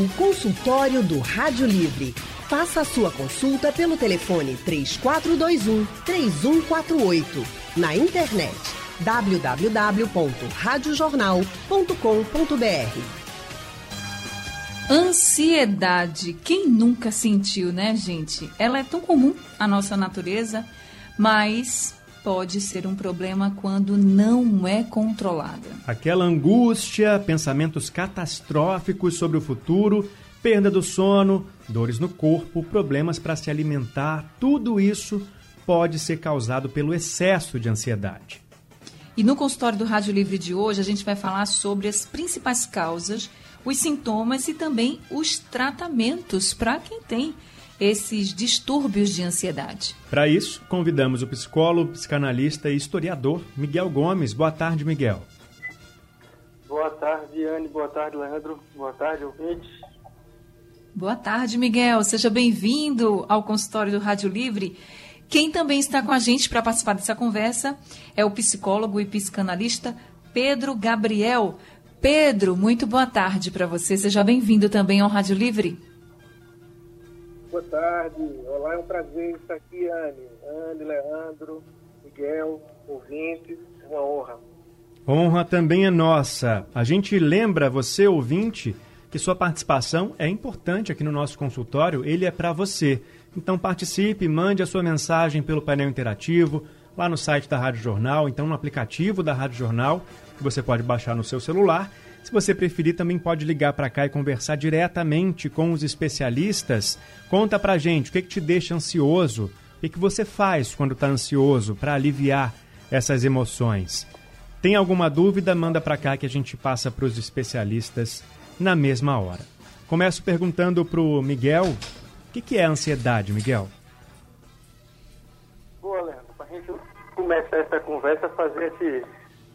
O consultório do Rádio Livre. Faça a sua consulta pelo telefone 3421 3148. Na internet www.radiojornal.com.br. Ansiedade. Quem nunca sentiu, né, gente? Ela é tão comum à nossa natureza, mas pode ser um problema quando não é controlada. Aquela angústia, pensamentos catastróficos sobre o futuro, perda do sono, dores no corpo, problemas para se alimentar, tudo isso pode ser causado pelo excesso de ansiedade. E no consultório do Rádio Livre de hoje, a gente vai falar sobre as principais causas, os sintomas e também os tratamentos para quem tem esses distúrbios de ansiedade. Para isso, convidamos o psicólogo, psicanalista e historiador Miguel Gomes. Boa tarde, Miguel. Boa tarde, Anne. Boa tarde, Leandro. Boa tarde, ouvintes. Boa tarde, Miguel. Seja bem-vindo ao consultório do Rádio Livre. Quem também está com a gente para participar dessa conversa é o psicólogo e psicanalista Pedro Gabriel. Pedro, muito boa tarde para você. Seja bem-vindo também ao Rádio Livre. Boa tarde. Olá, é um prazer estar aqui, Anne. Anne, Leandro, Miguel, ouvintes, uma honra. Honra também é nossa. A gente lembra você, ouvinte, que sua participação é importante aqui no nosso consultório, ele é para você. Então participe, mande a sua mensagem pelo painel interativo, lá no site da Rádio Jornal, então no aplicativo da Rádio Jornal, que você pode baixar no seu celular se você preferir, também pode ligar para cá e conversar diretamente com os especialistas. Conta para gente o que, que te deixa ansioso, o que, que você faz quando está ansioso para aliviar essas emoções. Tem alguma dúvida? Manda para cá que a gente passa para os especialistas na mesma hora. Começo perguntando para o Miguel, o que, que é ansiedade, Miguel? Boa, Leandro, para a gente começar essa conversa, fazer esse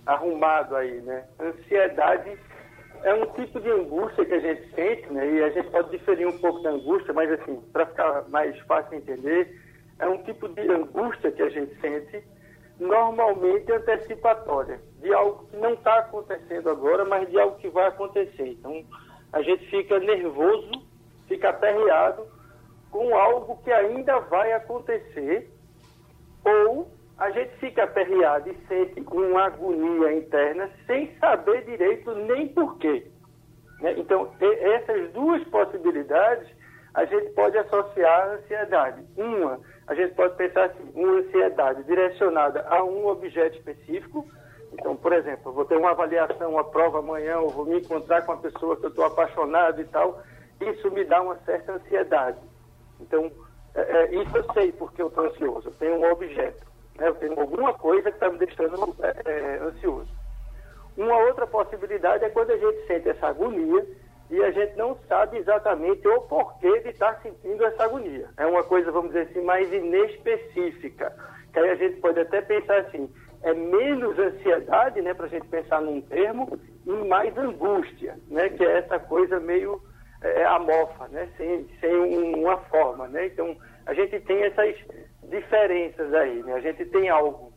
arrumado aí, né? Ansiedade é um tipo de angústia que a gente sente, né? E a gente pode diferir um pouco da angústia, mas assim, para ficar mais fácil entender, é um tipo de angústia que a gente sente, normalmente antecipatória, de algo que não está acontecendo agora, mas de algo que vai acontecer. Então, a gente fica nervoso, fica aperreado com algo que ainda vai acontecer, ou a gente fica aperreado e sente uma agonia interna sem saber direito nem porquê. Né? Então, essas duas possibilidades a gente pode associar à ansiedade. Uma, a gente pode pensar assim, uma ansiedade direcionada a um objeto específico. Então, por exemplo, eu vou ter uma avaliação, uma prova amanhã, eu vou me encontrar com uma pessoa que eu estou apaixonado e tal. Isso me dá uma certa ansiedade. Então, é, é, isso eu sei porque eu estou ansioso. Eu tenho um objeto. Né? Eu tenho alguma coisa que está me deixando é, é, ansioso. Uma outra possibilidade é quando a gente sente essa agonia e a gente não sabe exatamente o porquê de estar tá sentindo essa agonia. É uma coisa, vamos dizer assim, mais inespecífica. Que aí a gente pode até pensar assim, é menos ansiedade, né, para a gente pensar num termo, e mais angústia, né, que é essa coisa meio é, amorfa, né, sem, sem uma forma, né. Então, a gente tem essas diferenças aí, né? A gente tem algo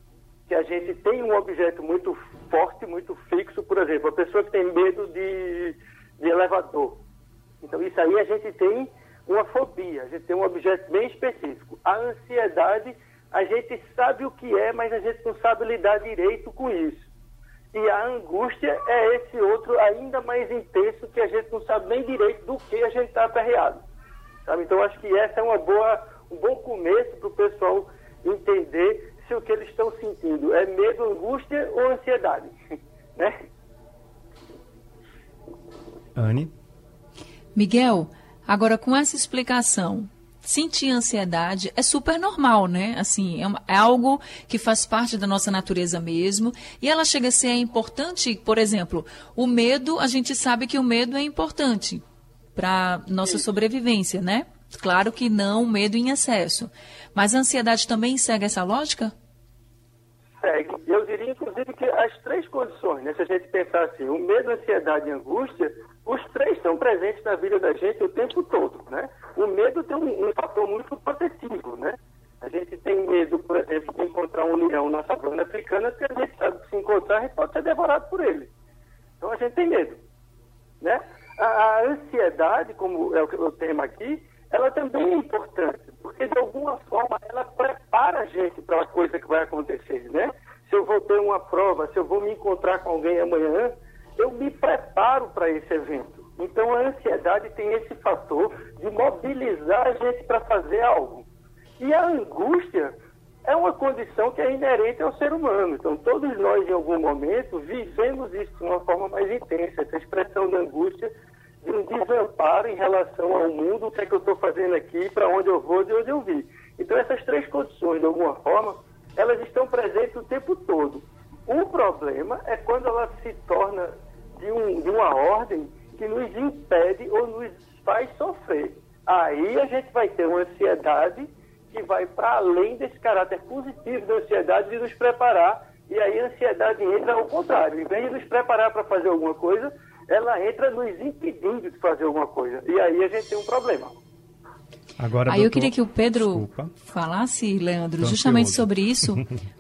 que a gente tem um objeto muito forte, muito fixo, por exemplo, a pessoa que tem medo de, de elevador. Então, isso aí a gente tem uma fobia, a gente tem um objeto bem específico. A ansiedade, a gente sabe o que é, mas a gente não sabe lidar direito com isso. E a angústia é esse outro ainda mais intenso que a gente não sabe nem direito do que a gente está aperreado. Sabe? Então, acho que essa é uma boa um bom começo para o pessoal entender se o que eles estão sentindo é medo, angústia ou ansiedade, né? Anne? Miguel, agora com essa explicação, sentir ansiedade é super normal, né? Assim, é, uma, é, algo que faz parte da nossa natureza mesmo. E ela chega a ser importante, por exemplo, o medo, a gente sabe que o medo é importante para nossa sobrevivência, né? Claro que não medo em excesso. Mas a ansiedade também segue essa lógica? Segue. Eu diria, inclusive, que as três condições, né? se a gente pensar assim, o medo, a ansiedade e a angústia, os três estão presentes na vida da gente o tempo todo. Né? O medo tem um, um fator muito protetivo. Né? A gente tem medo, por exemplo, de encontrar um leão na savana africana, porque a gente sabe que se encontrar, a gente pode ser devorado por ele. Então a gente tem medo. Né? A, a ansiedade, como é o, o tema aqui, ela também é importante, porque de alguma forma ela prepara a gente para a coisa que vai acontecer, né? Se eu vou ter uma prova, se eu vou me encontrar com alguém amanhã, eu me preparo para esse evento. Então a ansiedade tem esse fator de mobilizar a gente para fazer algo. E a angústia é uma condição que é inerente ao ser humano. Então todos nós, em algum momento, vivemos isso de uma forma mais intensa, essa expressão da angústia um desamparo em relação ao mundo, o que é que eu estou fazendo aqui, para onde eu vou, de onde eu vim. Então essas três condições, de alguma forma, elas estão presentes o tempo todo. O problema é quando ela se torna de, um, de uma ordem que nos impede ou nos faz sofrer. Aí a gente vai ter uma ansiedade que vai para além desse caráter positivo da ansiedade de nos preparar. E aí a ansiedade entra ao contrário. Em vez de nos preparar para fazer alguma coisa, ela entra nos impedindo de fazer alguma coisa. E aí a gente tem um problema. Agora, Aí doutor, eu queria que o Pedro desculpa. falasse, Leandro, justamente sobre isso.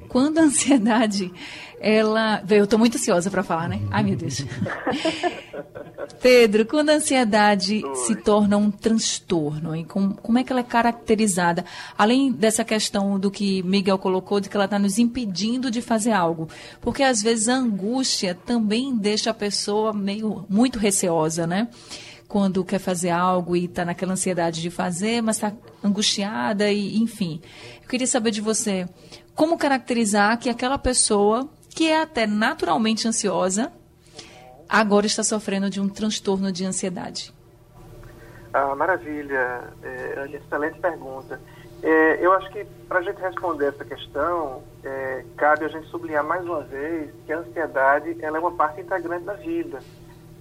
quando a ansiedade, ela. Eu estou muito ansiosa para falar, né? Ai, meu Deus. Pedro, quando a ansiedade Oi. se torna um transtorno, hein? Como, como é que ela é caracterizada? Além dessa questão do que Miguel colocou, de que ela está nos impedindo de fazer algo. Porque às vezes a angústia também deixa a pessoa meio muito receosa, né? Quando quer fazer algo e está naquela ansiedade de fazer, mas está angustiada e enfim. Eu queria saber de você como caracterizar que aquela pessoa que é até naturalmente ansiosa agora está sofrendo de um transtorno de ansiedade. Ah, maravilha, é, excelente pergunta. É, eu acho que para a gente responder essa questão, é, cabe a gente sublinhar mais uma vez que a ansiedade ela é uma parte integrante da vida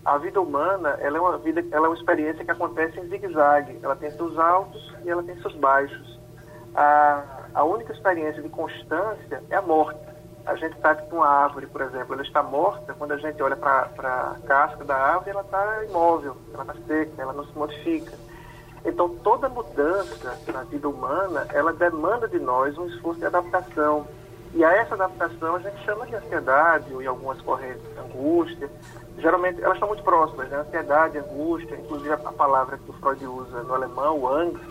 a vida humana ela é uma vida ela é uma experiência que acontece em zigue-zague. Ela tem seus altos e ela tem seus baixos. A, a única experiência de constância é a morte. A gente sabe que uma árvore por exemplo. Ela está morta quando a gente olha para a casca da árvore ela está imóvel ela está seca ela não se modifica. Então toda mudança na vida humana ela demanda de nós um esforço de adaptação. E a essa adaptação a gente chama de ansiedade ou em algumas correntes angústia geralmente elas estão muito próximas, né? Ansiedade, angústia, inclusive a palavra que o Freud usa no alemão, o Angst,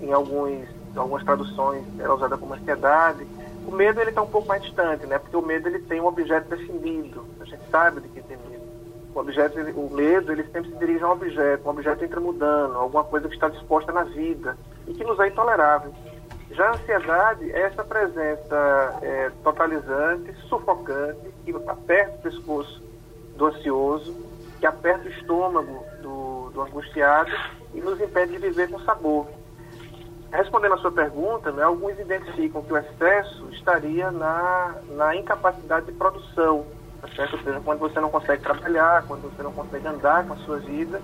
em alguns, algumas traduções era usada como ansiedade. O medo ele está um pouco mais distante, né? Porque o medo ele tem um objeto definido. A gente sabe de que tem medo. O objeto, ele, o medo, ele sempre se dirige a um objeto, um objeto entra mudando, alguma coisa que está disposta na vida e que nos é intolerável. Já a ansiedade é essa presença é, totalizante, sufocante, que aperta o pescoço do ansioso, que aperta o estômago do, do angustiado e nos impede de viver com sabor. Respondendo à sua pergunta, né, alguns identificam que o excesso estaria na, na incapacidade de produção, tá certo? ou seja, quando você não consegue trabalhar, quando você não consegue andar com a sua vida.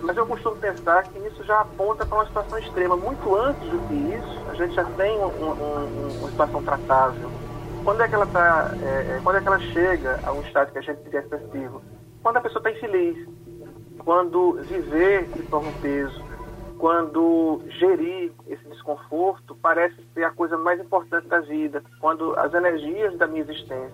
Mas eu costumo pensar que isso já aponta para uma situação extrema. Muito antes do que isso, a gente já tem um, um, uma situação tratável quando é que ela tá, é, é, quando é que ela chega a um estado que a gente diria excessivo? Quando a pessoa está infeliz, quando viver se torna um peso, quando gerir esse desconforto parece ser a coisa mais importante da vida, quando as energias da minha existência,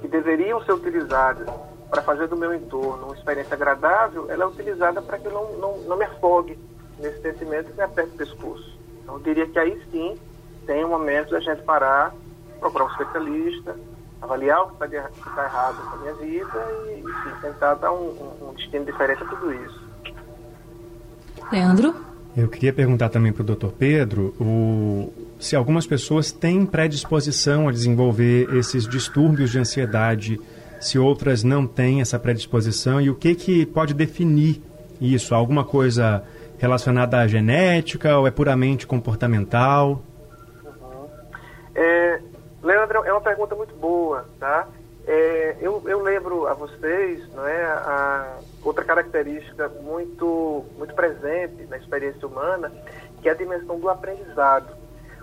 que deveriam ser utilizadas para fazer do meu entorno uma experiência agradável, ela é utilizada para que eu não, não, não me afogue nesse sentimento e me aperte o pescoço. Então, eu diria que aí sim tem um momento da gente parar procurar um especialista, avaliar o que está tá errado com a minha vida e, enfim, tentar dar um, um, um destino diferente a tudo isso. Leandro? Eu queria perguntar também para o doutor Pedro o, se algumas pessoas têm predisposição a desenvolver esses distúrbios de ansiedade, se outras não têm essa predisposição e o que, que pode definir isso? Alguma coisa relacionada à genética ou é puramente comportamental? Uma pergunta muito boa, tá? É, eu, eu, lembro a vocês, não é, a outra característica muito, muito presente na experiência humana, que é a dimensão do aprendizado.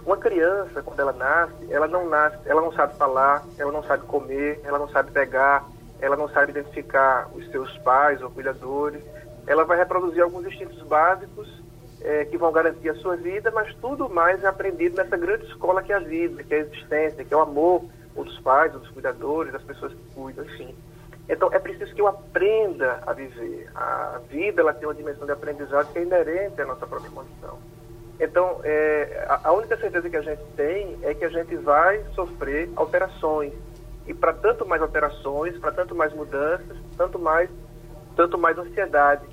Uma criança, quando ela nasce, ela não nasce, ela não sabe falar, ela não sabe comer, ela não sabe pegar, ela não sabe identificar os seus pais ou cuidadores. Ela vai reproduzir alguns instintos básicos é, que vão garantir a sua vida, mas tudo mais é aprendido nessa grande escola que é a vida, que é a existência, que é o amor dos pais, dos cuidadores, das pessoas que cuidam, enfim. Então, é preciso que eu aprenda a viver. A vida ela tem uma dimensão de aprendizado que é inerente à nossa própria condição. Então, é, a, a única certeza que a gente tem é que a gente vai sofrer alterações. E para tanto mais alterações, para tanto mais mudanças, tanto mais, tanto mais ansiedade.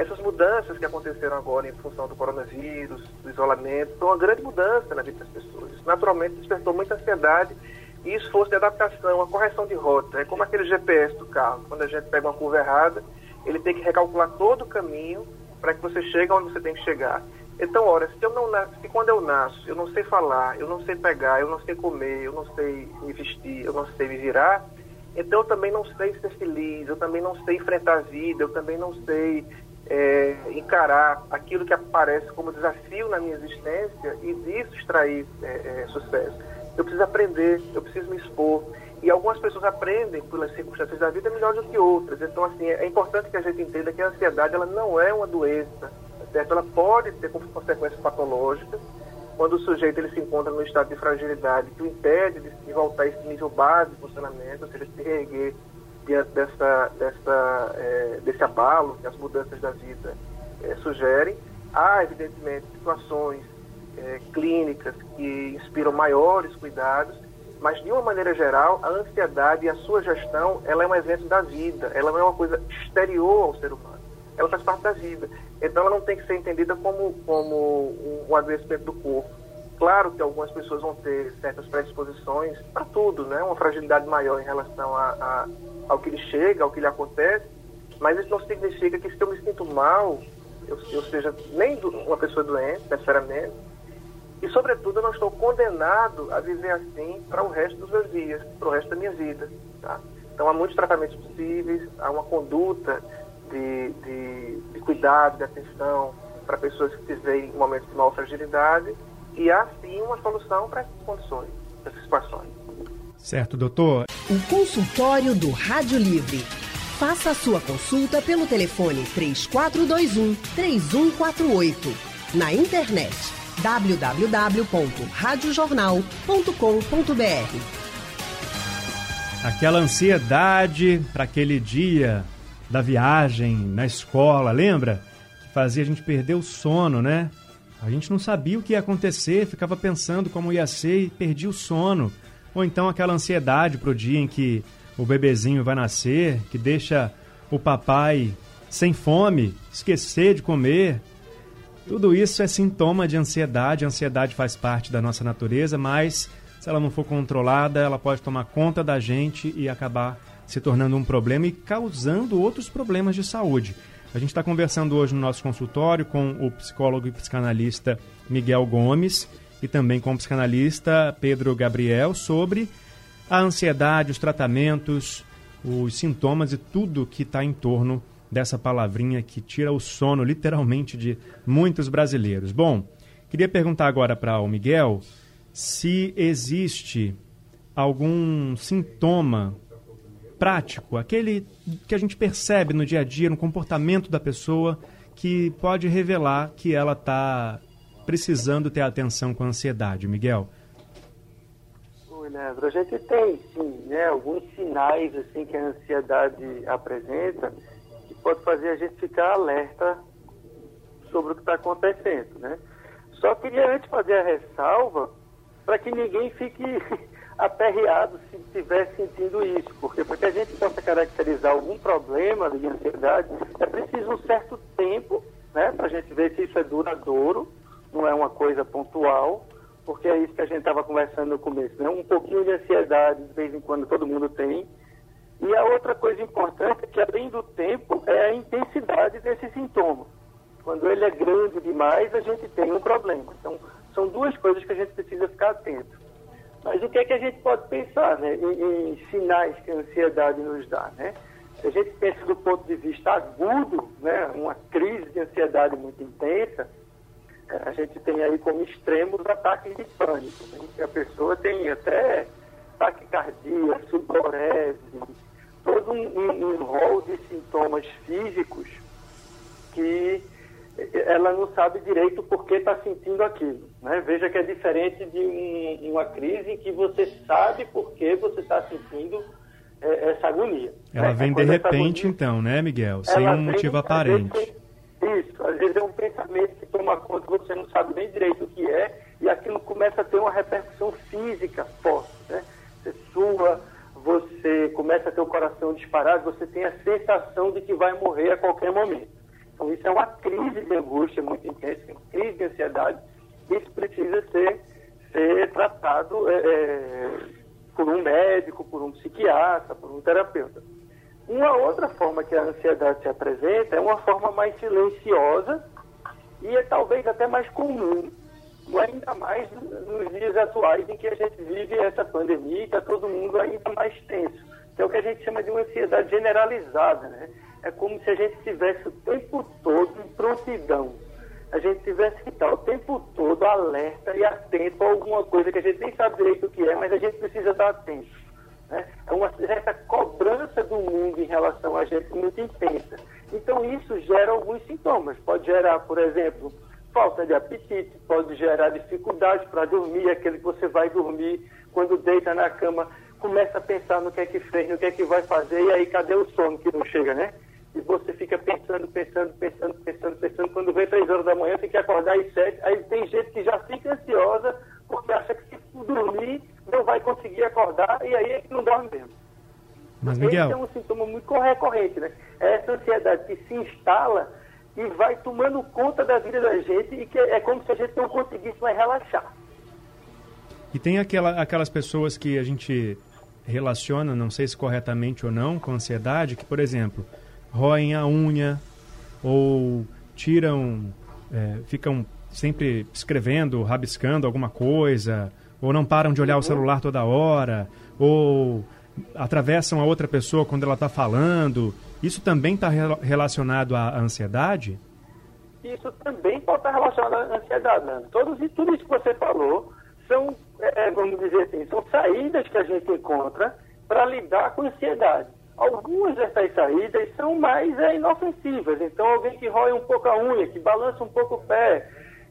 Essas mudanças que aconteceram agora em função do coronavírus, do isolamento, são uma grande mudança na vida das pessoas. Isso naturalmente despertou muita ansiedade e esforço de adaptação, uma correção de rota. É como aquele GPS do carro. Quando a gente pega uma curva errada, ele tem que recalcular todo o caminho para que você chegue onde você tem que chegar. Então, ora, se eu não nasço, se quando eu nasço, eu não sei falar, eu não sei pegar, eu não sei comer, eu não sei me vestir, eu não sei me virar, então eu também não sei ser feliz, eu também não sei enfrentar a vida, eu também não sei é, encarar aquilo que aparece como desafio na minha existência e disso extrair é, é, sucesso. Eu preciso aprender, eu preciso me expor. E algumas pessoas aprendem pelas circunstâncias da vida melhor do que outras. Então, assim, é importante que a gente entenda que a ansiedade ela não é uma doença certo? Ela pode ter consequências patológicas quando o sujeito ele se encontra no estado de fragilidade que o impede de, de voltar a esse nível básico de funcionamento, ou seja, de se reerguer diante dessa, dessa, é, desse abalo que as mudanças da vida é, sugerem. Há, evidentemente, situações é, clínicas que inspiram maiores cuidados, mas, de uma maneira geral, a ansiedade e a sua gestão, ela é um evento da vida, ela não é uma coisa exterior ao ser humano ela faz parte da vida. Então ela não tem que ser entendida como, como um, adoecimento do corpo. Claro que algumas pessoas vão ter certas predisposições para tudo, né? Uma fragilidade maior em relação a, a, ao que lhe chega, ao que lhe acontece, mas isso não significa que se eu me sinto mal, eu, eu seja nem uma pessoa doente, necessariamente, e, sobretudo, eu não estou condenado a viver assim para o resto dos meus dias, para o resto da minha vida. Tá? Então, há muitos tratamentos possíveis, há uma conduta de, de, de cuidado, de atenção para pessoas que vivem momentos de maior fragilidade e há sim uma solução para essas condições, para essas situações. Certo, doutor. O consultório do Rádio Livre. Faça a sua consulta pelo telefone 3421 3148. Na internet www.radiojornal.com.br. Aquela ansiedade para aquele dia da viagem na escola, lembra? Que fazia a gente perder o sono, né? A gente não sabia o que ia acontecer, ficava pensando como ia ser e perdia o sono. Ou então aquela ansiedade pro dia em que o bebezinho vai nascer, que deixa o papai sem fome, esquecer de comer. Tudo isso é sintoma de ansiedade. A ansiedade faz parte da nossa natureza, mas se ela não for controlada, ela pode tomar conta da gente e acabar se tornando um problema e causando outros problemas de saúde. A gente está conversando hoje no nosso consultório com o psicólogo e psicanalista Miguel Gomes e também com o psicanalista Pedro Gabriel sobre a ansiedade, os tratamentos, os sintomas e tudo que está em torno dessa palavrinha que tira o sono literalmente de muitos brasileiros. Bom, queria perguntar agora para o Miguel se existe algum sintoma prático, aquele que a gente percebe no dia a dia, no comportamento da pessoa, que pode revelar que ela está precisando ter atenção com ansiedade. Miguel? Leandro. A gente tem, sim, né, alguns sinais assim, que a ansiedade apresenta que pode fazer a gente ficar alerta sobre o que está acontecendo, né? Só queria antes fazer a ressalva para que ninguém fique aperreado se estiver sentindo isso, porque para que a gente possa caracterizar algum problema de ansiedade, é preciso um certo tempo, né, para a gente ver se isso é duradouro, não é uma coisa pontual, porque é isso que a gente estava conversando no começo, né, um pouquinho de ansiedade de vez em quando todo mundo tem, e a outra coisa importante é que além do tempo é a intensidade desse sintoma. Quando ele é grande demais, a gente tem um problema. Então, são duas coisas que a gente precisa ficar atento. Mas o que é que a gente pode pensar né, em, em sinais que a ansiedade nos dá? Né? Se a gente pensa do ponto de vista agudo, né, uma crise de ansiedade muito intensa, a gente tem aí como extremos ataques de pânico. Né? Que a pessoa tem até taquicardia, sudorese, todo um, um, um rol de sintomas físicos que ela não sabe direito por que está sentindo aquilo. Né? Veja que é diferente de um, uma crise em que você sabe por que você está sentindo é, essa agonia. Ela né? vem de repente, agonia- então, né, Miguel? Sem um vem, motivo às aparente. vezes, isso, às vezes é um pensamento que toma conta, você não sabe nem direito o que é, e aquilo começa a ter uma repercussão física forte, né? Você sua, você começa a ter o coração disparado, você tem a sensação de que vai morrer a qualquer momento. Então isso é uma crise de angústia muito intensa, uma crise de ansiedade, isso precisa ser, ser tratado é, é, por um médico, por um psiquiatra, por um terapeuta. Uma outra forma que a ansiedade se apresenta é uma forma mais silenciosa e é talvez até mais comum, ainda mais nos dias atuais em que a gente vive essa pandemia está todo mundo ainda mais tenso, que é o que a gente chama de uma ansiedade generalizada, né? É como se a gente estivesse o tempo todo em prontidão. A gente tivesse que estar o tempo todo alerta e atento a alguma coisa que a gente nem sabe direito o que é, mas a gente precisa estar atento. Né? É uma certa cobrança do mundo em relação a gente muito intensa. Então, isso gera alguns sintomas. Pode gerar, por exemplo, falta de apetite, pode gerar dificuldade para dormir, aquele que você vai dormir quando deita na cama, começa a pensar no que é que fez, no que é que vai fazer, e aí cadê o sono que não chega, né? E você fica pensando, pensando, pensando, pensando, pensando. Quando vem três horas da manhã, tem que acordar às sete. Aí tem gente que já fica ansiosa porque acha que se dormir não vai conseguir acordar e aí é que não dorme mesmo. Mas, Esse é Miguel, um sintoma muito recorrente, né? É essa ansiedade que se instala e vai tomando conta da vida da gente e que é como se a gente não conseguisse mais relaxar. e tem aquela, aquelas pessoas que a gente relaciona, não sei se corretamente ou não, com ansiedade, que, por exemplo, roem a unha ou tiram, é, ficam sempre escrevendo, rabiscando alguma coisa, ou não param de olhar o celular toda hora, ou atravessam a outra pessoa quando ela está falando. Isso também está relacionado à ansiedade? Isso também pode estar relacionado à ansiedade, né? Todos, e tudo isso que você falou são, é, vamos dizer assim, são saídas que a gente encontra para lidar com a ansiedade. Algumas dessas saídas são mais é, inofensivas. Então, alguém que rói um pouco a unha, que balança um pouco o pé,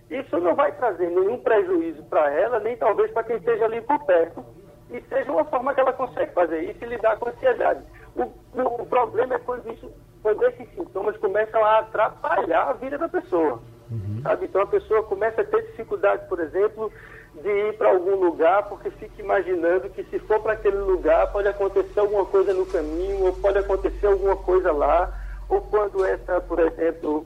isso não vai trazer nenhum prejuízo para ela, nem talvez para quem esteja ali por perto. E seja uma forma que ela consegue fazer isso e lidar com a ansiedade. O, o, problema é quando, isso, quando esses sintomas começam a atrapalhar a vida da pessoa. Sabe? Então a pessoa começa a ter dificuldade, por exemplo, de ir para algum lugar porque fica imaginando que se for para aquele lugar pode acontecer alguma coisa no caminho, ou pode acontecer alguma coisa lá, ou quando essa, por exemplo,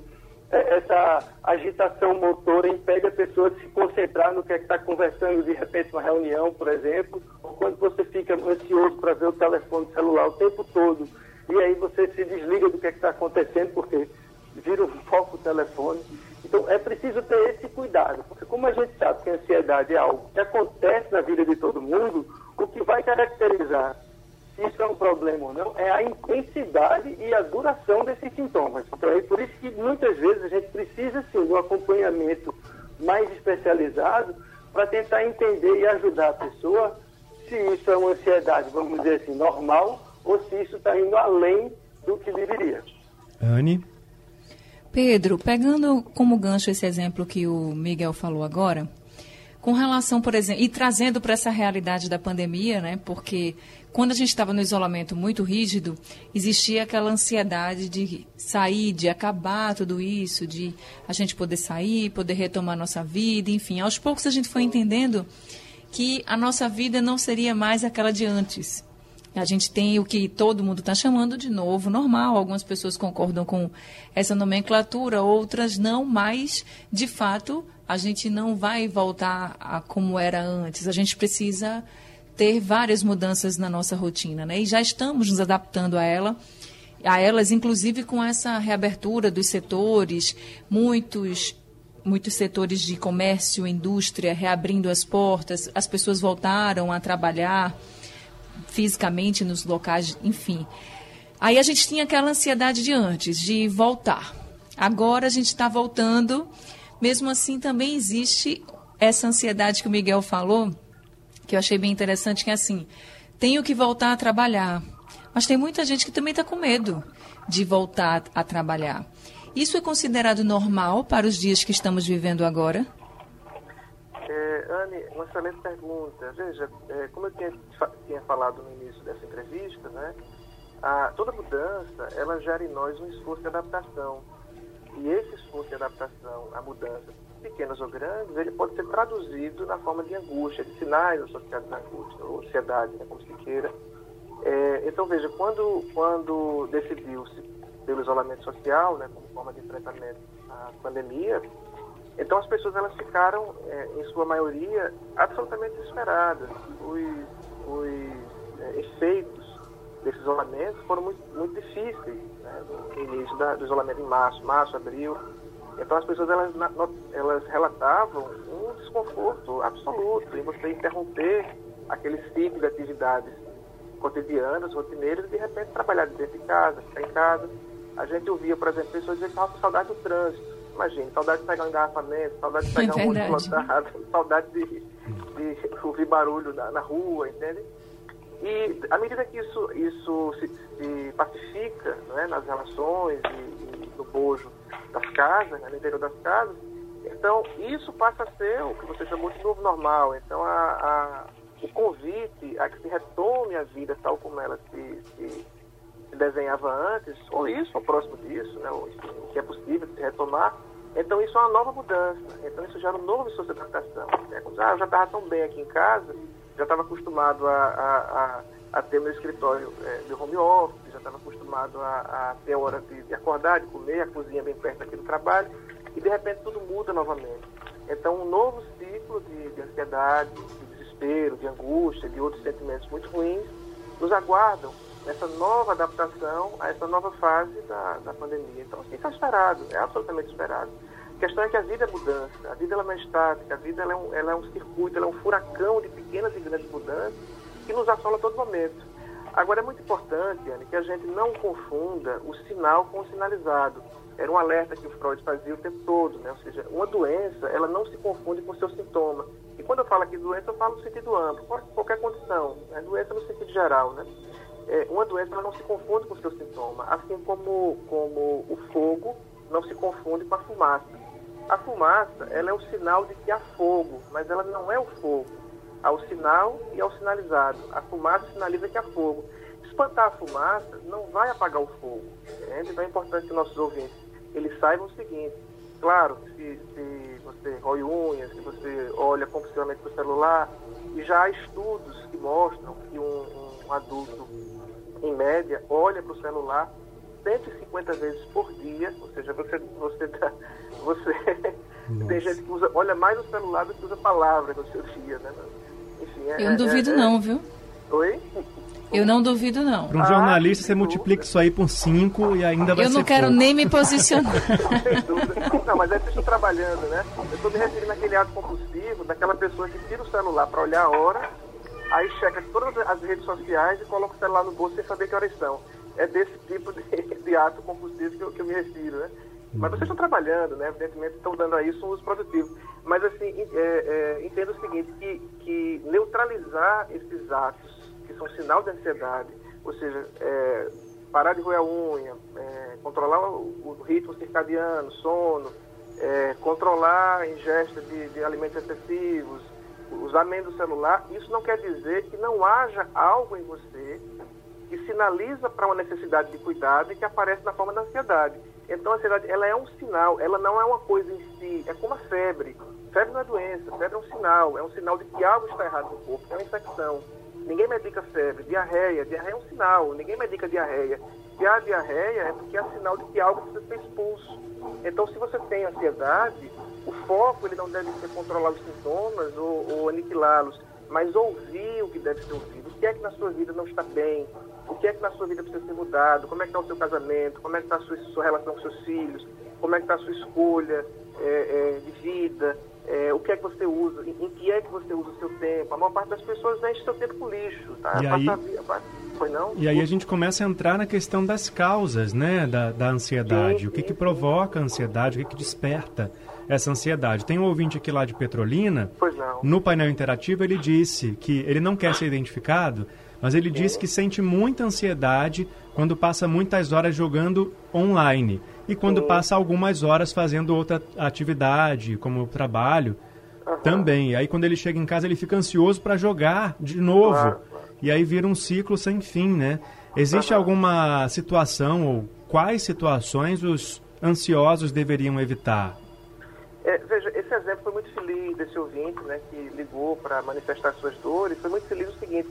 essa agitação motora impede a pessoa de se concentrar no que é está conversando, de repente, uma reunião, por exemplo, ou quando você fica ansioso para ver o telefone celular o tempo todo, e aí você se desliga do que é está acontecendo, porque vira um foco o telefone. Então, é preciso ter esse cuidado, porque como a gente sabe que a ansiedade é algo que acontece na vida de todo mundo, o que vai caracterizar isso é um problema ou não, é a intensidade e a duração desses sintomas. Então é por isso que muitas vezes a gente precisa sim de um acompanhamento mais especializado para tentar entender e ajudar a pessoa se isso é uma ansiedade, vamos dizer assim, normal, ou se isso está indo além do que deveria. Anne? Pedro, pegando como gancho esse exemplo que o Miguel falou agora, com relação, por exemplo, e trazendo para essa realidade da pandemia, né? Porque quando a gente estava no isolamento muito rígido, existia aquela ansiedade de sair, de acabar tudo isso, de a gente poder sair, poder retomar nossa vida, enfim. Aos poucos a gente foi entendendo que a nossa vida não seria mais aquela de antes. A gente tem o que todo mundo está chamando de novo normal. Algumas pessoas concordam com essa nomenclatura, outras não, mas, de fato, a gente não vai voltar a como era antes. A gente precisa ter várias mudanças na nossa rotina, né? E já estamos nos adaptando a ela, a elas, inclusive com essa reabertura dos setores, muitos muitos setores de comércio, indústria reabrindo as portas, as pessoas voltaram a trabalhar fisicamente nos locais, enfim. Aí a gente tinha aquela ansiedade de antes, de voltar. Agora a gente está voltando, mesmo assim também existe essa ansiedade que o Miguel falou, que eu achei bem interessante, que é assim, tenho que voltar a trabalhar. Mas tem muita gente que também está com medo de voltar a trabalhar. Isso é considerado normal para os dias que estamos vivendo agora? É, Anne, uma excelente pergunta. Veja, é, como eu tinha, tinha falado no início dessa entrevista, né, a, toda mudança, ela gera em nós um esforço de adaptação. E esse esforço de adaptação à mudança, pequenas ou grandes, ele pode ser traduzido na forma de angústia, de sinais associados à angústia, ou ansiedade, né, como se queira. É, então, veja, quando, quando decidiu-se pelo isolamento social, né, como forma de enfrentamento à pandemia, então as pessoas elas ficaram, é, em sua maioria, absolutamente desesperadas. Os, os é, efeitos desse isolamento foram muito, muito difíceis início da, do isolamento em março, março, abril. Então as pessoas elas, elas relatavam um desconforto absoluto em você interromper aquele ciclo de atividades cotidianas, rotineiras, e de repente trabalhar dentro de casa, ficar em casa. A gente ouvia, por exemplo, pessoas dizer que estavam com saudade do trânsito. Imagina, saudade de pegar um engarrafamento, saudade de pegar é um lotado, saudade de, de ouvir barulho na, na rua, entende? E à medida que isso, isso se, se pacifica né, nas relações e, e, no bojo das casas, né, no interior das casas, então isso passa a ser o que você chamou de novo normal. Então a, a, o convite a que se retome a vida tal como ela se, se, se desenhava antes, ou isso, ou próximo disso, né, o que é possível se retomar, então isso é uma nova mudança. Então isso gera um novo adaptação. Né? Ah, eu já estava tão bem aqui em casa, já estava acostumado a, a, a, a, ter meu escritório é, de home office, já estava acostumado a, a ter hora de, de, acordar, de comer, a cozinha bem perto aqui do trabalho, e de repente tudo muda novamente. Então um novo ciclo de, de ansiedade, de desespero, de angústia, de outros sentimentos muito ruins, nos aguardam nessa nova adaptação a essa nova fase da, da pandemia. Então, assim, está esperado, é absolutamente esperado. Questão é que a vida é mudança, a vida ela não é estática, a vida ela é, um, ela é um circuito, ela é um furacão de pequenas e grandes mudanças que nos assola a todo momento. Agora, é muito importante, Anne, que a gente não confunda o sinal com o sinalizado. Era um alerta que o Freud fazia o tempo todo, né? Ou seja, uma doença, ela não se confunde com seu sintoma. E quando eu falo aqui doença, eu falo no sentido amplo, qualquer condição, né? doença no sentido geral, né? É, uma doença ela não se confunde com seu sintoma, assim como, como o fogo não se confunde com a fumaça. A fumaça, ela é o sinal de que há fogo, mas ela não é o fogo. Há o sinal e há o sinalizado. A fumaça sinaliza que há fogo. Espantar a fumaça não vai apagar o fogo. Entende? Então é importante que nossos ouvintes eles saibam o seguinte. Claro, se, se você rói unhas, se você olha compulsivamente para o celular, e já há estudos que mostram que um, um adulto, em média, olha para o celular 150 vezes por dia, ou seja, você, você, tá, você tem gente que usa, olha mais o celular do que usa palavra no seu dia, né? Enfim, é, Eu não duvido é, é, não, viu? Oi? Eu não duvido, não. Para um jornalista, ah, você multiplica isso aí por 5 e ainda vai Eu não quero pouco. nem me posicionar. não, mas é que eu estou trabalhando, né? Eu estou me referindo àquele ato compulsivo daquela pessoa que tira o celular para olhar a hora, aí checa todas as redes sociais e coloca o celular no bolso sem saber que horas são é desse tipo de, de ato compulsivo que eu, que eu me refiro, né? Mas vocês estão trabalhando, né? Evidentemente estão dando a isso um uso produtivo. Mas, assim, é, é, entendo o seguinte, que, que neutralizar esses atos, que são sinal de ansiedade, ou seja, é, parar de roer a unha, é, controlar o, o, ritmo circadiano, sono, é, controlar a ingesta de, de alimentos excessivos, usar menos o celular, isso não quer dizer que não haja algo em você que sinaliza para uma necessidade de cuidado e que aparece na forma da ansiedade. Então, a ansiedade ela é um sinal, ela não é uma coisa em si, é como a febre. Febre não é doença, febre é um sinal, é um sinal de que algo está errado no corpo, é uma infecção. Ninguém medica febre, diarreia, diarreia é um sinal, ninguém medica diarreia. Se há diarreia é porque é sinal de que algo precisa ser expulso. Então, se você tem ansiedade, o foco ele não deve ser controlar os sintomas ou, ou aniquilá-los, mas ouvir o que deve ser ouvido. O que é que na sua vida não está bem? O que é que na sua vida precisa ser mudado, como é que está o seu casamento, como é que está a sua, sua relação com seus filhos, como é que está a sua escolha é, é, de vida, é, o que é que você usa, em, em, que é que você usa o seu tempo. A maior parte das pessoas enche seu tempo com lixo, tá? E aí, foi não? E aí a gente começa a entrar na questão das causas, né, da, da ansiedade. Sim, o que sim, que provoca a ansiedade, o que que desperta essa ansiedade. Tem um ouvinte aqui lá de Petrolina, no painel interativo ele disse que ele não quer ser identificado, mas ele diz que sente muita ansiedade quando passa muitas horas jogando online e quando passa algumas horas fazendo outra atividade, como trabalho. Uhum. Também. Aí quando ele chega em casa ele fica ansioso para jogar de novo. Claro. E aí vira um ciclo sem fim, né? Existe uhum. alguma situação ou quais situações os ansiosos deveriam evitar? É, veja, esse exemplo foi muito feliz desse ouvinte, né, que ligou para manifestar suas dores. Foi muito feliz o seguinte: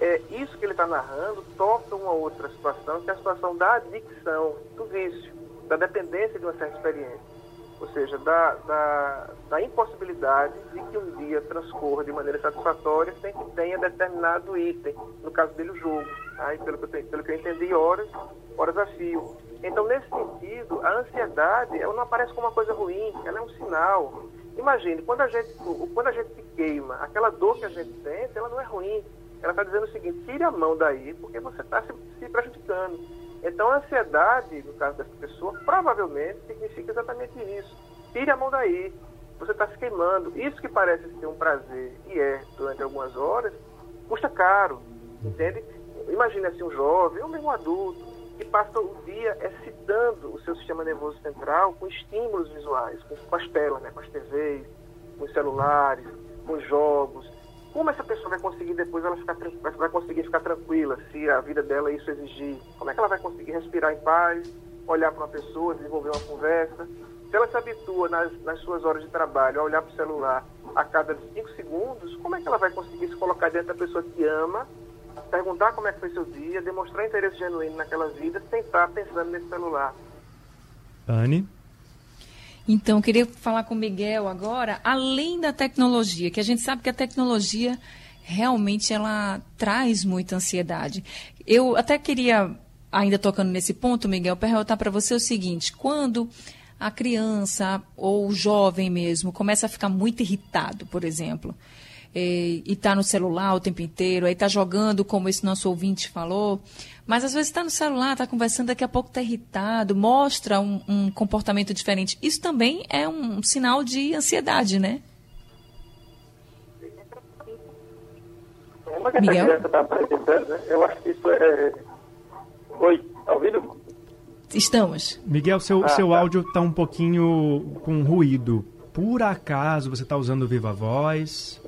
é, isso que ele está narrando toca uma outra situação, que é a situação da adicção, do vício, da dependência de uma certa experiência. Ou seja, da, da, da impossibilidade de que um dia transcorra de maneira satisfatória sem que tenha determinado item, no caso dele o jogo. Aí, pelo, que eu, pelo que eu entendi, horas, horas a fio. Então, nesse sentido, a ansiedade ela não aparece como uma coisa ruim, ela é um sinal. Imagine, quando a gente, quando a gente se queima, aquela dor que a gente sente, ela não é ruim. Ela está dizendo o seguinte, tire a mão daí, porque você está se, se prejudicando. Então, a ansiedade, no caso dessa pessoa, provavelmente significa exatamente isso. Tire a mão daí. Você está se queimando. Isso que parece ser um prazer, e é, durante algumas horas, custa caro. Entende? Imagine assim um jovem, ou mesmo um adulto, que passa o dia excitando o seu sistema nervoso central com estímulos visuais, com, com as telas, né? com as TVs, com os celulares, com os jogos, como essa pessoa vai conseguir depois ela ficar vai conseguir ficar tranquila se a vida dela isso exigir? Como é que ela vai conseguir respirar em paz, olhar para uma pessoa, desenvolver uma conversa? Se ela se habitua nas, nas suas horas de trabalho a olhar para o celular a cada cinco segundos, como é que ela vai conseguir se colocar dentro da pessoa que ama, perguntar como é que foi seu dia, demonstrar interesse genuíno naquela vida, sem estar pensando nesse celular? Anne? Então, queria falar com o Miguel agora, além da tecnologia, que a gente sabe que a tecnologia realmente ela traz muita ansiedade. Eu até queria, ainda tocando nesse ponto, Miguel, perguntar para você o seguinte: quando a criança ou o jovem mesmo começa a ficar muito irritado, por exemplo, e está no celular o tempo inteiro, aí está jogando, como esse nosso ouvinte falou, mas às vezes está no celular, está conversando, daqui a pouco está irritado, mostra um, um, comportamento diferente. Isso também é um sinal de ansiedade, né? Como é que Miguel? criança está apresentando, né? Eu acho que isso é... Oi, está ouvindo? Estamos. Miguel, seu, ah, seu tá. áudio está um pouquinho com ruído. Por acaso você está usando Viva Voz?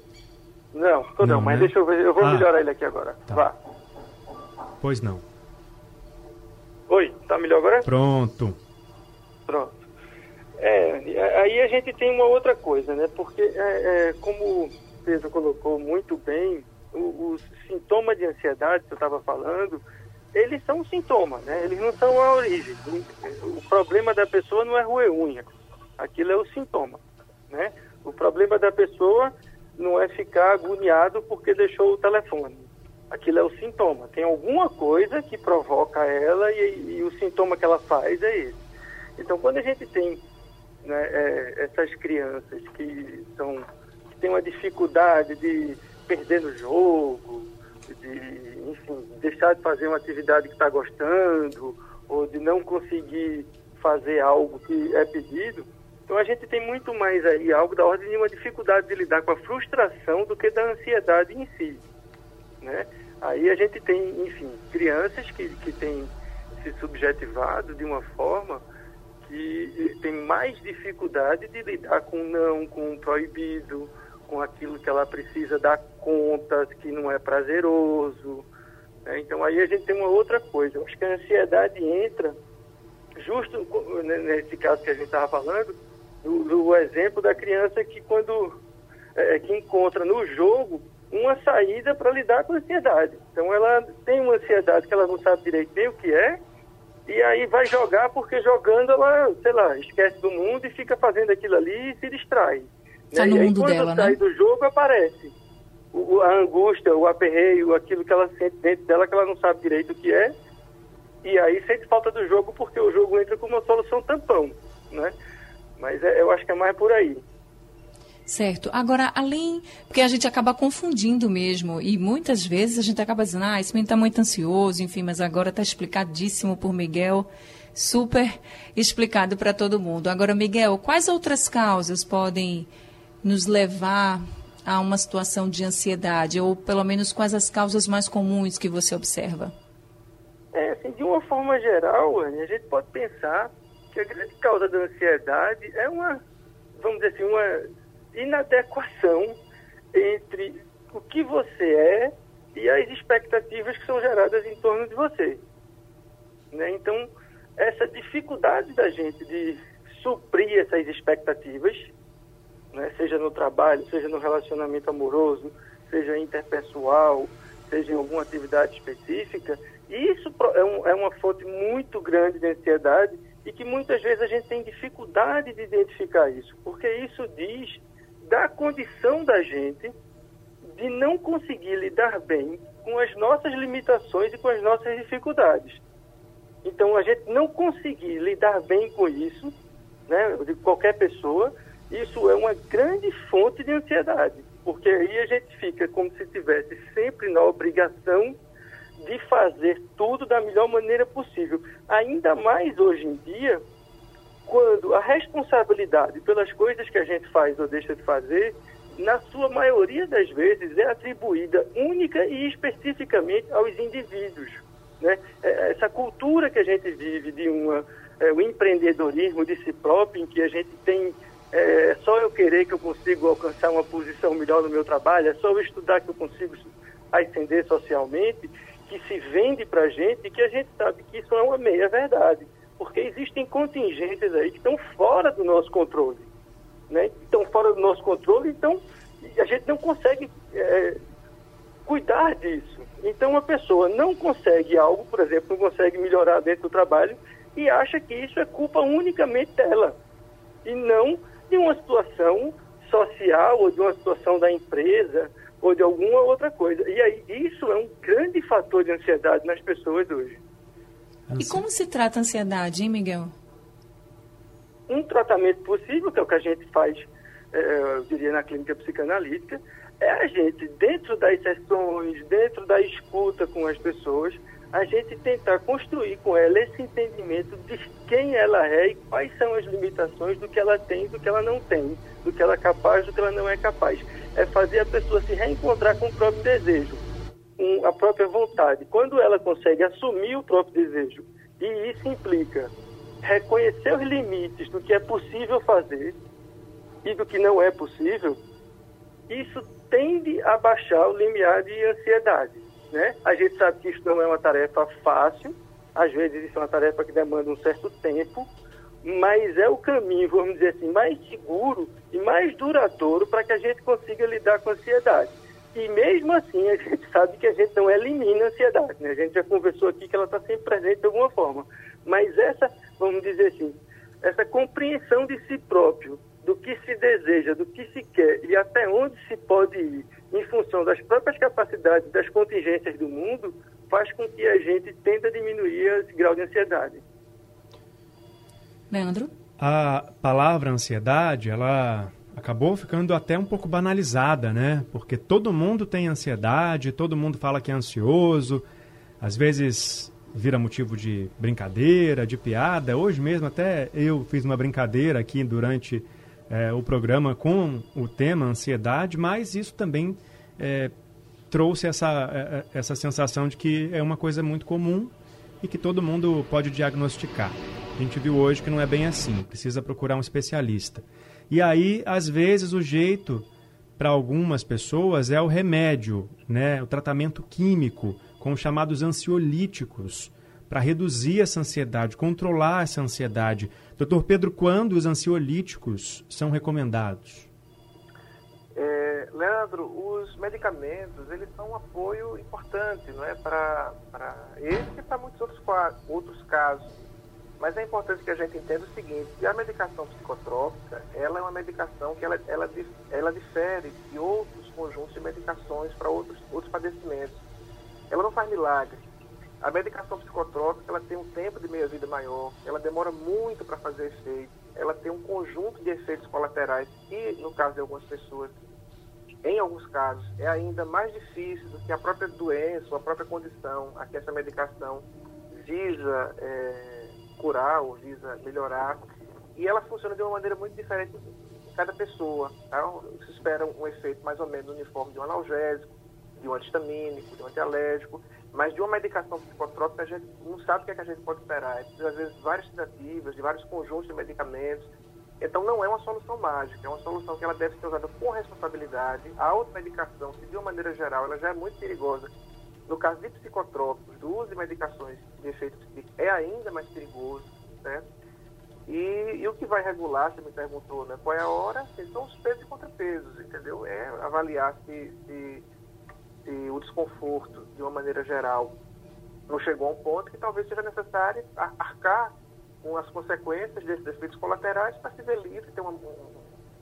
Não, tô não, não mas né? deixa eu ver, eu vou ah, melhorar ele aqui agora. Tá. Vá. Pois não. Oi, tá melhor agora? Pronto. Pronto. É, aí a gente tem uma outra coisa, né? Porque, é, é, como o Pedro colocou muito bem, os sintomas de ansiedade que eu estava falando, eles são um sintoma, né? Eles não são a origem. O problema da pessoa não é roer unha. Aquilo é o sintoma, né? O problema da pessoa não é ficar agoniado porque deixou o telefone aquilo é o sintoma. Tem alguma coisa que provoca ela e, e o sintoma que ela faz é esse. Então, quando a gente tem né, é, essas crianças que, são, que têm uma dificuldade de perder no jogo, de, enfim, deixar de fazer uma atividade que está gostando, ou de não conseguir fazer algo que é pedido, então a gente tem muito mais aí algo da ordem de uma dificuldade de lidar com a frustração do que da ansiedade em si né? Aí a gente tem, enfim, crianças que, que têm se subjetivado de uma forma que tem mais dificuldade de lidar com não, com o proibido, com aquilo que ela precisa dar conta, que não é prazeroso. Né? Então aí a gente tem uma outra coisa. Eu acho que a ansiedade entra justo nesse caso que a gente estava falando, do, do, exemplo da criança que quando é, que encontra no jogo uma saída para lidar com a ansiedade. Então ela tem uma ansiedade que ela não sabe direito nem o que é, e aí vai jogar porque jogando ela, sei lá, esquece do mundo e fica fazendo aquilo ali e se distrai. Tá né? no mundo quando dela, sai né? do jogo aparece o, a angústia, o aperreio, aquilo que ela sente dentro dela que ela não sabe direito o que é, e aí sente falta do jogo porque o jogo entra como uma solução tampão, né? Mas é, eu acho que é mais por aí. Certo. Agora, além. Porque a gente acaba confundindo mesmo. E muitas vezes a gente acaba dizendo, ah, esse menino está muito ansioso, enfim, mas agora está explicadíssimo por Miguel. Super explicado para todo mundo. Agora, Miguel, quais outras causas podem nos levar a uma situação de ansiedade? Ou pelo menos quais as causas mais comuns que você observa? É, assim, de uma forma geral, a gente pode pensar que a grande causa da ansiedade é uma, vamos dizer assim, uma inadequação entre o que você é e as expectativas que são geradas em torno de você. Né? Então, essa dificuldade da gente de suprir essas expectativas, né? seja no trabalho, seja no relacionamento amoroso, seja interpessoal, seja em alguma atividade específica, isso é, um, é uma fonte muito grande de ansiedade e que muitas vezes a gente tem dificuldade de identificar isso, porque isso diz da condição da gente de não conseguir lidar bem com as nossas limitações e com as nossas dificuldades. Então, a gente não conseguir lidar bem com isso, né, de qualquer pessoa, isso é uma grande fonte de ansiedade, porque aí a gente fica como se estivesse sempre na obrigação de fazer tudo da melhor maneira possível. Ainda mais hoje em dia, quando a responsabilidade pelas coisas que a gente faz ou deixa de fazer, na sua maioria das vezes, é atribuída única e especificamente aos indivíduos. Né? É, essa cultura que a gente vive de uma, é, o empreendedorismo de si próprio, em que a gente tem é, só eu querer que eu consigo alcançar uma posição melhor no meu trabalho, é só eu estudar que eu consigo ascender socialmente, que se vende para a gente e que a gente sabe que isso é uma meia verdade, porque existem contingências aí que estão fora do nosso controle, né? Estão fora do nosso controle, então a gente não consegue é, cuidar disso. Então uma pessoa não consegue algo, por exemplo, não consegue melhorar dentro do trabalho e acha que isso é culpa unicamente dela e não de uma situação social ou de uma situação da empresa ou de alguma outra coisa. E aí isso é um grande fator de ansiedade nas pessoas hoje. E como se trata a ansiedade, hein, Miguel? Um tratamento possível, que é o que a gente faz, é, eu diria, na clínica psicanalítica, é a gente, dentro das sessões, dentro da escuta com as pessoas, a gente tentar construir com ela esse entendimento de quem ela é e quais são as limitações do que ela tem, do que ela não tem, do que ela é capaz, do que ela não é capaz. É fazer a pessoa se reencontrar com o próprio desejo, com a própria vontade. Quando ela consegue assumir o próprio desejo, e isso implica reconhecer os limites do que é possível fazer e do que não é possível, isso tende a baixar o limiar de ansiedade. Né? A gente sabe que isso não é uma tarefa fácil, às vezes isso é uma tarefa que demanda um certo tempo, mas é o caminho, vamos dizer assim, mais seguro e mais duradouro para que a gente consiga lidar com a ansiedade. E mesmo assim, a gente sabe que a gente não elimina a ansiedade, né? A gente já conversou aqui que ela está sempre presente de alguma forma. Mas essa, vamos dizer assim, essa compreensão de si próprio, do que se deseja, do que se quer e até onde se pode ir, em função das próprias capacidades, das contingências do mundo, faz com que a gente tente diminuir esse grau de ansiedade. Leandro? A palavra ansiedade, ela acabou ficando até um pouco banalizada, né? Porque todo mundo tem ansiedade, todo mundo fala que é ansioso, às vezes vira motivo de brincadeira, de piada. Hoje mesmo até eu fiz uma brincadeira aqui durante é, o programa com o tema ansiedade, mas isso também é, trouxe essa, é, é, essa sensação de que é uma coisa muito comum e que todo mundo pode diagnosticar. A gente viu hoje que não é bem assim, precisa procurar um especialista. E aí, às vezes, o jeito para algumas pessoas é o remédio, né? o tratamento químico, com os chamados ansiolíticos, para reduzir essa ansiedade, controlar essa ansiedade. Doutor Pedro, quando os ansiolíticos são recomendados? É, Leandro, os medicamentos, eles são um apoio importante, não é, para esse e para muitos outros, outros casos. Mas é importante que a gente entenda o seguinte, que a medicação psicotrópica, ela é uma medicação que ela, ela, ela difere de outros conjuntos de medicações para outros, outros padecimentos. Ela não faz milagre. A medicação psicotrópica ela tem um tempo de meia-vida maior, ela demora muito para fazer efeito, ela tem um conjunto de efeitos colaterais e, no caso de algumas pessoas, em alguns casos, é ainda mais difícil do que a própria doença a própria condição a que essa medicação visa é, curar ou visa melhorar. E ela funciona de uma maneira muito diferente em cada pessoa. Tá? Se espera um efeito mais ou menos uniforme de um analgésico, de um antistamínico, de um antialérgico, mas de uma medicação psicotrópica a gente não sabe o que, é que a gente pode esperar. É preciso, às vezes, várias tentativas, de vários conjuntos de medicamentos, Então não é uma solução mágica, é uma solução que ela deve ser usada com responsabilidade. A automedicação, se de uma maneira geral, ela já é muito perigosa. No caso de psicotrópicos, do uso de medicações de efeito psíquico, é ainda mais perigoso, certo? E, e, o que vai regular, você me perguntou, né, qual é a hora, são os pesos e contrapesos, entendeu? É avaliar se, se, se o desconforto, de uma maneira geral, não chegou a um ponto que talvez seja necessário arcar com as consequências desses efeitos colaterais para se ver livre, ter uma,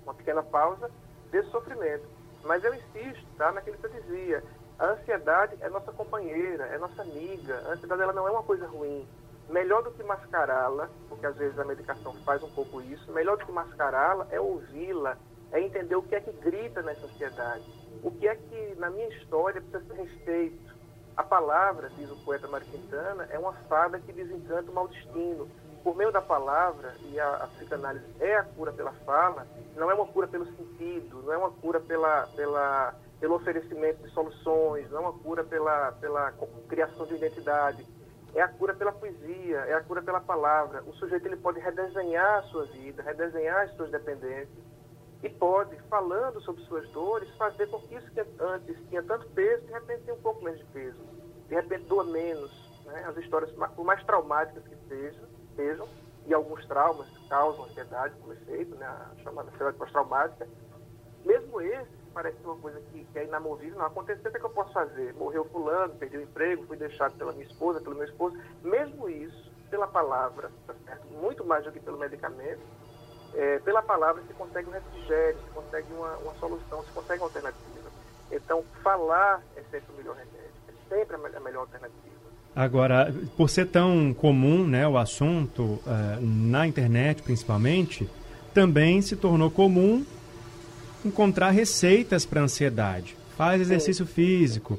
uma pequena pausa desse sofrimento. Mas eu insisto tá, naquilo que eu dizia, a ansiedade é nossa companheira, é nossa amiga, a ansiedade ela não é uma coisa ruim. Melhor do que mascará-la, porque às vezes a medicação faz um pouco isso, melhor do que mascará-la é ouvi-la, é entender o que é que grita nessa ansiedade, o que é que na minha história precisa ser respeito, a palavra, diz o poeta Mário Quintana, é uma fada que desencanta o mau destino. Por meio da palavra, e a, a psicanálise é a cura pela fala, não é uma cura pelo sentido, não é uma cura pela, pela, pelo oferecimento de soluções, não uma cura pela, pela criação de identidade. É a cura pela poesia, é a cura pela palavra. O sujeito ele pode redesenhar a sua vida, redesenhar as suas dependências, e pode, falando sobre suas dores, fazer com que isso que antes tinha tanto peso, de repente tenha um pouco menos de peso. De repente doa menos. Né? As histórias, por mais traumáticas que sejam, sejam e alguns traumas causam ansiedade como efeito, né? a chamada ansiedade pós-traumática, mesmo esse, parece uma coisa que, que, é inamovível, não aconteceu, o que, é que eu posso fazer? Morreu fulano, perdi o emprego, fui deixado pela minha esposa, pelo meu esposo. Mesmo isso, pela palavra, tá muito mais do que pelo medicamento, é, pela palavra se consegue um refrigério, se consegue uma, uma solução, se consegue uma alternativa. Então, falar é sempre o melhor remédio, é sempre a melhor alternativa. Agora, por ser tão comum né, o assunto, uh, na internet principalmente, também se tornou comum encontrar receitas para ansiedade. Faz exercício físico,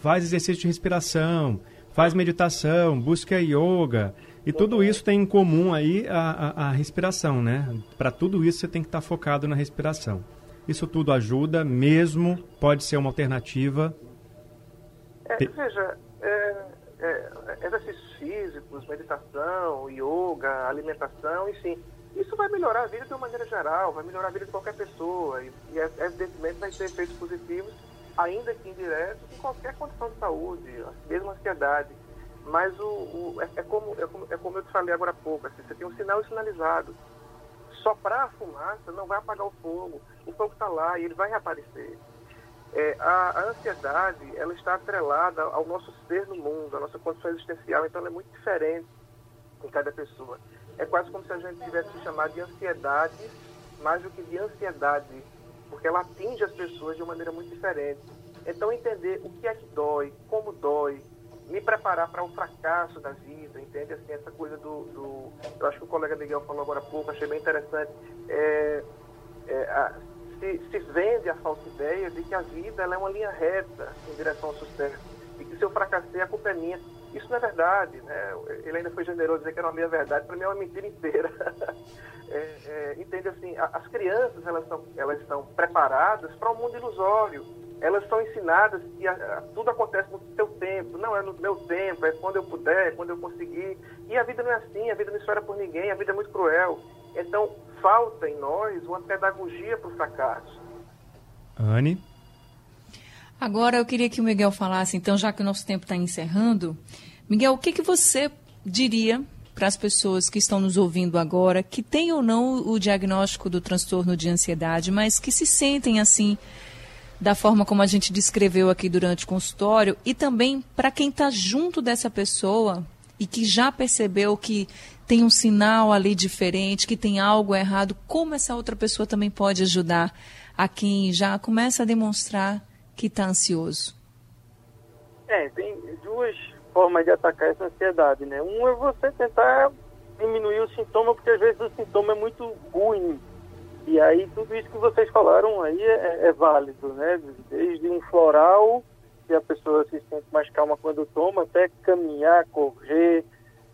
faz exercício de respiração, faz meditação, busca yoga. E tudo isso tem em comum aí a, a, a respiração, né? Para tudo isso você tem que estar tá focado na respiração. Isso tudo ajuda, mesmo pode ser uma alternativa. É, veja, é, é, exercícios físicos, meditação, yoga, alimentação, enfim, isso vai melhorar a vida de uma maneira geral, vai melhorar a vida de qualquer pessoa. E, e evidentemente vai ter efeitos positivos, ainda que indiretos, em qualquer condição de saúde, mesmo ansiedade. Mas o, o é, é, como, é, como, é como eu te falei agora há pouco, assim, você tem um sinal sinalizado. Soprar a fumaça não vai apagar o fogo. O fogo está lá e ele vai reaparecer. É, a, a, ansiedade ela está atrelada ao nosso ser no mundo, à nossa condição existencial, então ela é muito diferente em cada pessoa. É quase como se a gente tivesse chamar de ansiedade mais do que de ansiedade, porque ela atinge as pessoas de uma maneira muito diferente. Então entender o que é que dói, como dói, me preparar para o fracasso da vida, entende? Assim, essa coisa do, do, Eu acho que o colega Miguel falou agora há pouco, achei bem interessante. É, é, a, se, se, vende a falsa ideia de que a vida é uma linha reta em direção ao sucesso e que se eu fracassei, a culpa é minha. Isso não é verdade, né? Ele ainda foi generoso dizer que era uma meia verdade, para mim é uma mentira inteira. é, é, entende assim, as crianças elas estão, elas estão preparadas para um mundo ilusório elas são ensinadas que a, a, tudo acontece no seu tempo. Não, é no meu tempo, é quando eu puder, é quando eu conseguir. E a vida não é assim, a vida não espera por ninguém, a vida é muito cruel. Então, falta em nós uma pedagogia para o fracasso. Anne? Agora eu queria que o Miguel falasse, então, já que o nosso tempo está encerrando, Miguel, o que, que você diria para as pessoas que estão nos ouvindo agora, que têm ou não o diagnóstico do transtorno de ansiedade, mas que se sentem assim da forma como a gente descreveu aqui durante o consultório e também para quem está junto dessa pessoa e que já percebeu que tem um sinal ali diferente, que tem algo errado, como essa outra pessoa também pode ajudar a quem já começa a demonstrar que está ansioso? É, tem duas formas de atacar essa ansiedade, né? Um é você tentar diminuir o sintoma, porque às vezes o sintoma é muito ruim e aí tudo isso que vocês falaram aí é, é válido, né? Desde um floral, que a pessoa se sente mais calma quando toma, até caminhar, correr,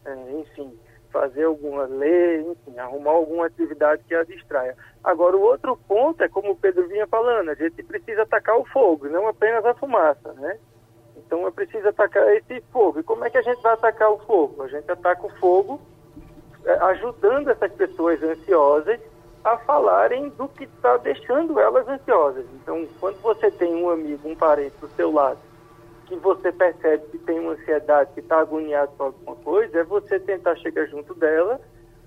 é, enfim, fazer alguma ler, enfim, arrumar alguma atividade que a distraia. Agora, o outro ponto é, como o Pedro vinha falando, a gente precisa atacar o fogo, não apenas a fumaça, né? Então, é preciso atacar esse fogo. E como é que a gente vai atacar o fogo? A gente ataca o fogo é, ajudando essas pessoas ansiosas a falarem do que está deixando elas ansiosas. Então, quando você tem um amigo, um parente do seu lado, que você percebe que tem uma ansiedade, que está agoniado com alguma coisa, é você tentar chegar junto dela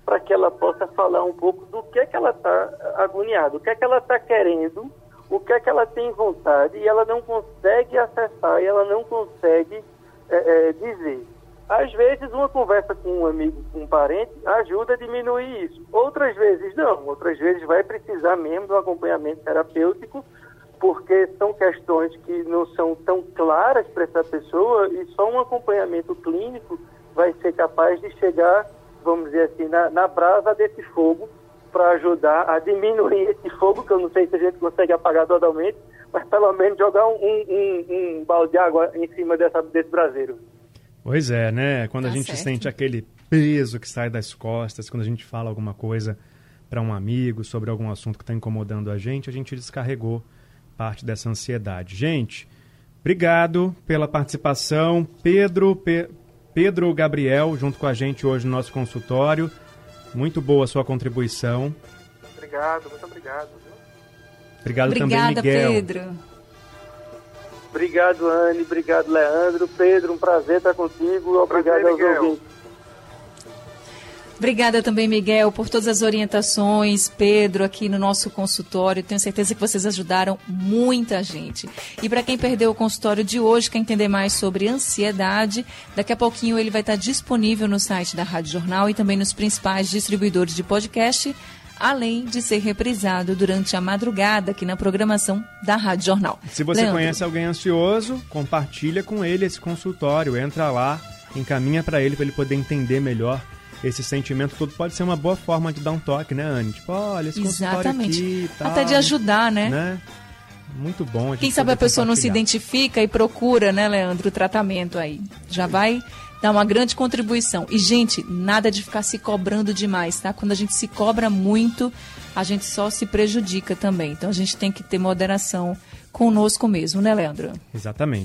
para que ela possa falar um pouco do que é que ela está agoniada, o que é que ela está querendo, o que é que ela tem vontade e ela não consegue acessar e ela não consegue é, é, dizer. Às vezes, uma conversa com um amigo, com um parente, ajuda a diminuir isso. Outras vezes, não. Outras vezes, vai precisar mesmo um acompanhamento terapêutico, porque são questões que não são tão claras para essa pessoa e só um acompanhamento clínico vai ser capaz de chegar, vamos dizer assim, na, na brasa desse fogo para ajudar a diminuir esse fogo, que eu não sei se a gente consegue apagar totalmente, mas pelo menos jogar um, um, um balde de água em cima dessa, desse braseiro. Pois é, né? Quando tá a gente certo. sente aquele peso que sai das costas, quando a gente fala alguma coisa para um amigo sobre algum assunto que está incomodando a gente, a gente descarregou parte dessa ansiedade. Gente, obrigado pela participação. Pedro, Pe Pedro Gabriel, junto com a gente hoje no nosso consultório. Muito boa a sua contribuição. Obrigado, muito obrigado. Obrigado Obrigada, também, Miguel. Pedro. Obrigado, Anne. Obrigado, Leandro. Pedro, um prazer estar contigo. Obrigado prazer, aos Miguel. ouvintes. Obrigada também, Miguel, por todas as orientações. Pedro, aqui no nosso consultório. Tenho certeza que vocês ajudaram muita gente. E para quem perdeu o consultório de hoje, quer entender mais sobre ansiedade, daqui a pouquinho ele vai estar disponível no site da Rádio Jornal e também nos principais distribuidores de podcast além de ser reprisado durante a madrugada aqui na programação da Rádio Jornal. Se você Leandro. conhece alguém ansioso, compartilha com ele esse consultório, entra lá, encaminha para ele para ele poder entender melhor esse sentimento todo pode ser uma boa forma de dar um toque, né, Anne? Tipo, olha, esse Exatamente. aqui tal, Até de ajudar, né? né? Muito bom. Quem sabe a pessoa não se identifica e procura, né, Leandro, o tratamento aí. Já vai dá uma grande contribuição. E, gente, nada de ficar se cobrando demais, tá? Quando a gente se cobra muito, a gente só se prejudica também. Então, a gente tem que ter moderação conosco mesmo, né, Leandro? Exatamente.